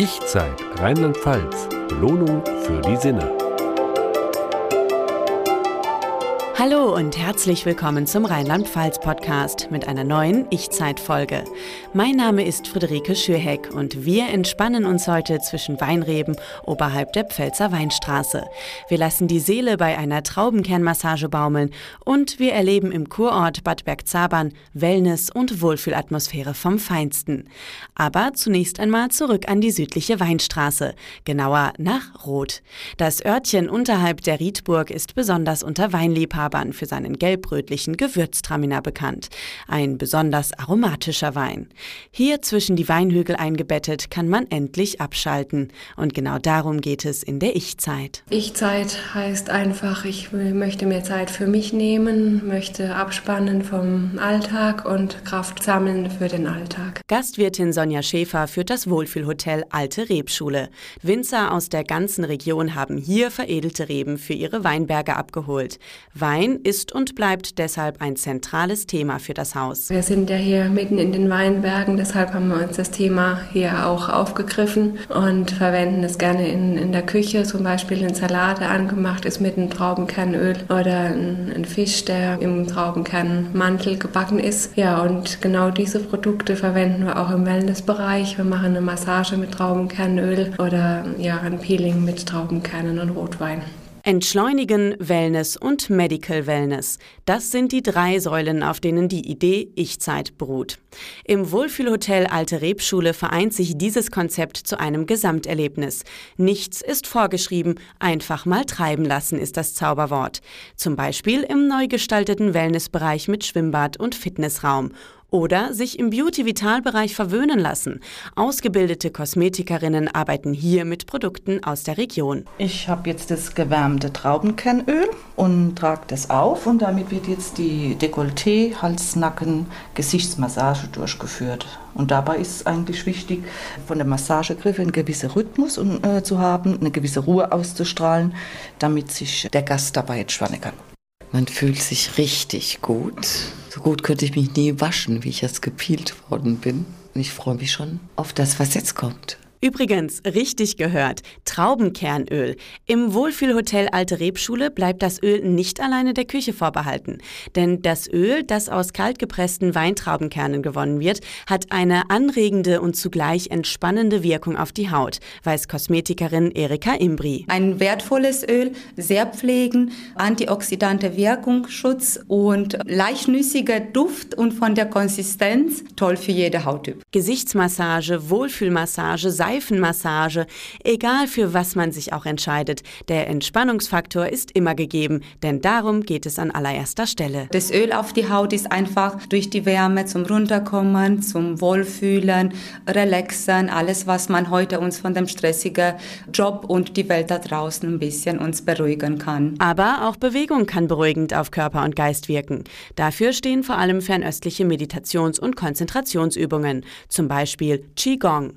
Ich-Zeit Rheinland-Pfalz. Belohnung für die Sinne. Hallo und herzlich willkommen zum Rheinland-Pfalz-Podcast mit einer neuen Ich-Zeit-Folge. Mein Name ist Friederike Schürheck und wir entspannen uns heute zwischen Weinreben oberhalb der Pfälzer Weinstraße. Wir lassen die Seele bei einer Traubenkernmassage baumeln und wir erleben im Kurort Bad Bergzabern Wellness und Wohlfühlatmosphäre vom Feinsten. Aber zunächst einmal zurück an die südliche Weinstraße, genauer nach Roth. Das Örtchen unterhalb der Riedburg ist besonders unter Weinliebhabern Brabant für seinen gelbrötlichen Gewürztraminer bekannt. Ein besonders aromatischer Wein. Hier zwischen die Weinhügel eingebettet kann man endlich abschalten. Und genau darum geht es in der Ich-Zeit. Ich-Zeit heißt einfach, ich möchte mir Zeit für mich nehmen, möchte abspannen vom Alltag und Kraft sammeln für den Alltag. Gastwirtin Sonja Schäfer führt das Wohlfühlhotel Alte Rebschule. Winzer aus der ganzen Region haben hier veredelte Reben für ihre Weinberge abgeholt. Wein Wein ist und bleibt deshalb ein zentrales Thema für das Haus. Wir sind ja hier mitten in den Weinbergen, deshalb haben wir uns das Thema hier auch aufgegriffen und verwenden es gerne in, in der Küche, zum Beispiel ein Salat, der angemacht ist mit einem Traubenkernöl oder ein, ein Fisch, der im Traubenkernmantel gebacken ist. Ja, und genau diese Produkte verwenden wir auch im Wellnessbereich. Wir machen eine Massage mit Traubenkernöl oder ja, ein Peeling mit Traubenkernen und Rotwein. Entschleunigen, Wellness und Medical Wellness. Das sind die drei Säulen, auf denen die Idee Ich-Zeit beruht. Im Wohlfühlhotel Alte Rebschule vereint sich dieses Konzept zu einem Gesamterlebnis. Nichts ist vorgeschrieben, einfach mal treiben lassen ist das Zauberwort. Zum Beispiel im neu gestalteten Wellnessbereich mit Schwimmbad und Fitnessraum oder sich im Beauty-Vital-Bereich verwöhnen lassen. Ausgebildete Kosmetikerinnen arbeiten hier mit Produkten aus der Region. Ich habe jetzt das gewärmte Traubenkernöl und trage das auf und damit wird jetzt die Dekolleté, Hals, Nacken, Gesichtsmassage durchgeführt. Und dabei ist es eigentlich wichtig, von der Massagegriffe einen gewissen Rhythmus äh, zu haben, eine gewisse Ruhe auszustrahlen, damit sich der Gast dabei entspannen kann. Man fühlt sich richtig gut. So gut könnte ich mich nie waschen, wie ich jetzt gepielt worden bin. Und ich freue mich schon auf das, was jetzt kommt. Übrigens, richtig gehört, Traubenkernöl. Im Wohlfühlhotel Alte Rebschule bleibt das Öl nicht alleine der Küche vorbehalten. Denn das Öl, das aus kaltgepressten Weintraubenkernen gewonnen wird, hat eine anregende und zugleich entspannende Wirkung auf die Haut, weiß Kosmetikerin Erika Imbri. Ein wertvolles Öl, sehr pflegen, antioxidante Wirkung, Schutz und leichtnüssiger Duft und von der Konsistenz toll für jede Hauttyp. Gesichtsmassage, Wohlfühlmassage, Seifenmassage, egal für was man sich auch entscheidet. Der Entspannungsfaktor ist immer gegeben, denn darum geht es an allererster Stelle. Das Öl auf die Haut ist einfach durch die Wärme zum Runterkommen, zum Wohlfühlen, Relaxen, alles, was man heute uns von dem stressigen Job und die Welt da draußen ein bisschen uns beruhigen kann. Aber auch Bewegung kann beruhigend auf Körper und Geist wirken. Dafür stehen vor allem fernöstliche Meditations- und Konzentrationsübungen, zum Beispiel Qigong.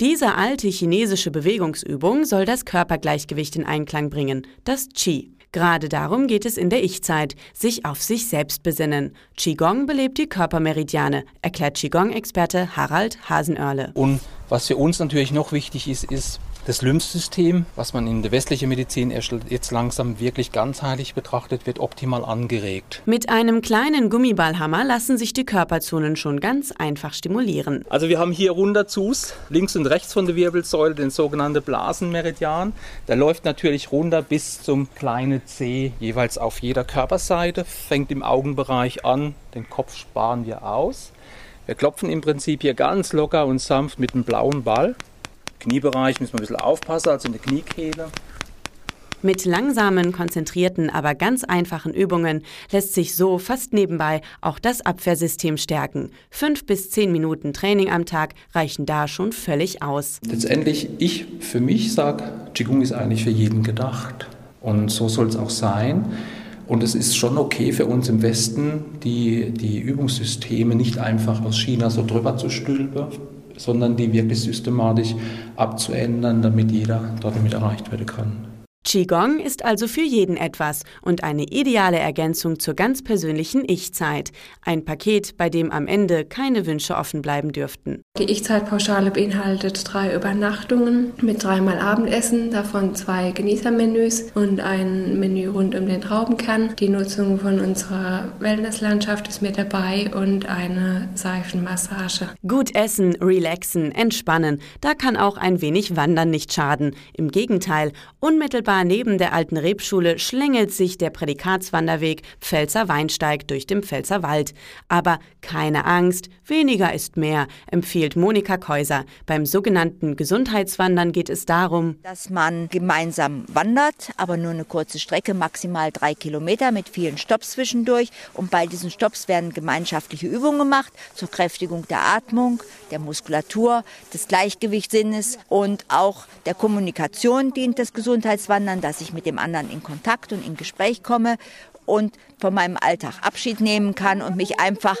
Diese alte chinesische Bewegungsübung soll das Körpergleichgewicht in Einklang bringen, das Qi. Gerade darum geht es in der Ich-Zeit, sich auf sich selbst besinnen. Qigong belebt die Körpermeridiane, erklärt Qigong-Experte Harald Hasenörle. Und was für uns natürlich noch wichtig ist, ist das Lymphsystem, was man in der westlichen Medizin erst jetzt langsam wirklich ganzheitlich betrachtet, wird optimal angeregt. Mit einem kleinen Gummiballhammer lassen sich die Körperzonen schon ganz einfach stimulieren. Also wir haben hier runter Zus, links und rechts von der Wirbelsäule, den sogenannten Blasenmeridian. Der läuft natürlich runter bis zum kleinen C, jeweils auf jeder Körperseite, fängt im Augenbereich an, den Kopf sparen wir aus. Wir klopfen im Prinzip hier ganz locker und sanft mit dem blauen Ball. Kniebereich müssen wir ein bisschen aufpassen, also in der Kniekehle. Mit langsamen, konzentrierten, aber ganz einfachen Übungen lässt sich so fast nebenbei auch das Abwehrsystem stärken. Fünf bis zehn Minuten Training am Tag reichen da schon völlig aus. Letztendlich, ich für mich sage, Qigong ist eigentlich für jeden gedacht. Und so soll es auch sein. Und es ist schon okay für uns im Westen, die, die Übungssysteme nicht einfach aus China so drüber zu stülpen, sondern die wirklich systematisch abzuändern, damit jeder dort mit erreicht werden kann. Qigong ist also für jeden etwas und eine ideale Ergänzung zur ganz persönlichen Ich-Zeit. Ein Paket, bei dem am Ende keine Wünsche offen bleiben dürften. Die Ich-Zeit-Pauschale beinhaltet drei Übernachtungen mit dreimal Abendessen, davon zwei Genießermenüs und ein Menü rund um den Traubenkern. Die Nutzung von unserer Wellnesslandschaft ist mit dabei und eine Seifenmassage. Gut essen, relaxen, entspannen, da kann auch ein wenig Wandern nicht schaden. Im Gegenteil, unmittelbar Unmittelbar neben der alten Rebschule schlängelt sich der Prädikatswanderweg Pfälzer Weinsteig durch den Pfälzer Wald. Aber keine Angst, weniger ist mehr, empfiehlt Monika Käuser. Beim sogenannten Gesundheitswandern geht es darum, dass man gemeinsam wandert, aber nur eine kurze Strecke, maximal drei Kilometer mit vielen Stopps zwischendurch. Und bei diesen Stopps werden gemeinschaftliche Übungen gemacht zur Kräftigung der Atmung, der Muskulatur, des Gleichgewichtssinnes und auch der Kommunikation dient das Gesundheitswandern anderen, dass ich mit dem anderen in Kontakt und in Gespräch komme und von meinem Alltag Abschied nehmen kann und mich einfach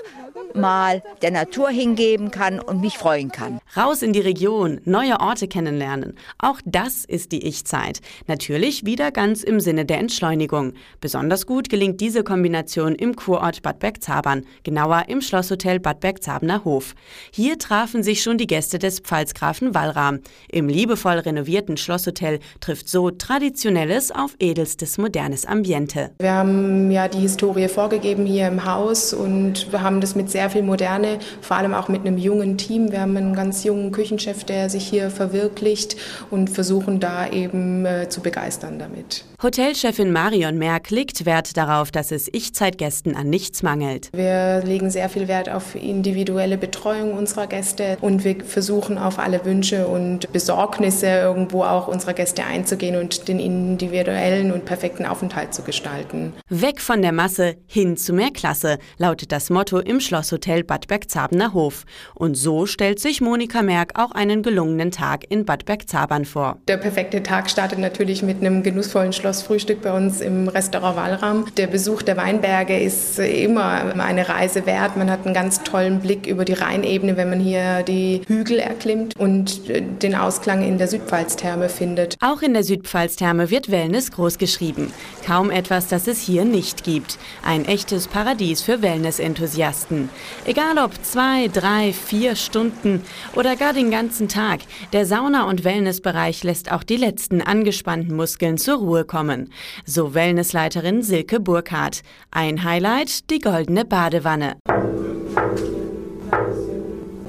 mal der Natur hingeben kann und mich freuen kann. Raus in die Region, neue Orte kennenlernen. Auch das ist die Ich-Zeit. Natürlich wieder ganz im Sinne der Entschleunigung. Besonders gut gelingt diese Kombination im Kurort Bad Bergzabern, genauer im Schlosshotel Bad Bergzaberner Hof. Hier trafen sich schon die Gäste des Pfalzgrafen Wallram. Im liebevoll renovierten Schlosshotel trifft so traditionelles auf edelstes modernes Ambiente. Wir haben ja die Historie vorgegeben hier im Haus und wir haben das mit sehr sehr viel Moderne, vor allem auch mit einem jungen Team. Wir haben einen ganz jungen Küchenchef, der sich hier verwirklicht und versuchen da eben äh, zu begeistern damit. Hotelchefin Marion Merck legt Wert darauf, dass es Ich-Zeitgästen an nichts mangelt. Wir legen sehr viel Wert auf individuelle Betreuung unserer Gäste und wir versuchen auf alle Wünsche und Besorgnisse irgendwo auch unserer Gäste einzugehen und den individuellen und perfekten Aufenthalt zu gestalten. Weg von der Masse hin zu mehr Klasse lautet das Motto im Schloss Hotel Bad Bergzaberner Hof. Und so stellt sich Monika Merck auch einen gelungenen Tag in Bad Bergzabern vor. Der perfekte Tag startet natürlich mit einem genussvollen Schlossfrühstück bei uns im Restaurant Wallram. Der Besuch der Weinberge ist immer eine Reise wert. Man hat einen ganz tollen Blick über die Rheinebene, wenn man hier die Hügel erklimmt und den Ausklang in der Südpfalztherme findet. Auch in der Südpfalztherme wird Wellness groß geschrieben. Kaum etwas, das es hier nicht gibt. Ein echtes Paradies für Wellness-Enthusiasten. Egal ob zwei, drei, vier Stunden oder gar den ganzen Tag, der Sauna- und Wellnessbereich lässt auch die letzten angespannten Muskeln zur Ruhe kommen. So Wellnessleiterin Silke Burkhardt. Ein Highlight, die goldene Badewanne.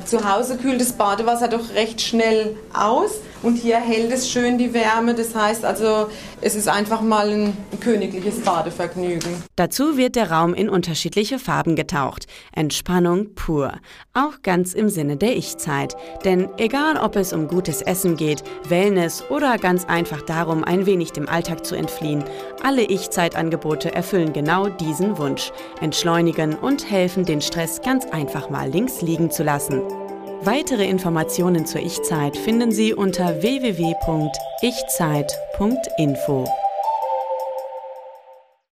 Zu Hause kühlt das Badewasser doch recht schnell aus und hier hält es schön die Wärme. Das heißt also, es ist einfach mal ein königliches Badevergnügen. Dazu wird der Raum in unterschiedliche Farben getaucht. Entspannung pur. Auch ganz im Sinne der Ich-Zeit. Denn egal, ob es um gutes Essen geht, Wellness oder ganz einfach darum, ein wenig dem Alltag zu entfliehen, alle Ich-Zeit-Angebote erfüllen genau diesen Wunsch. Entschleunigen und helfen, den Stress ganz einfach mal links liegen zu lassen. Weitere Informationen zur Ich-Zeit finden Sie unter www.ichzeit.info.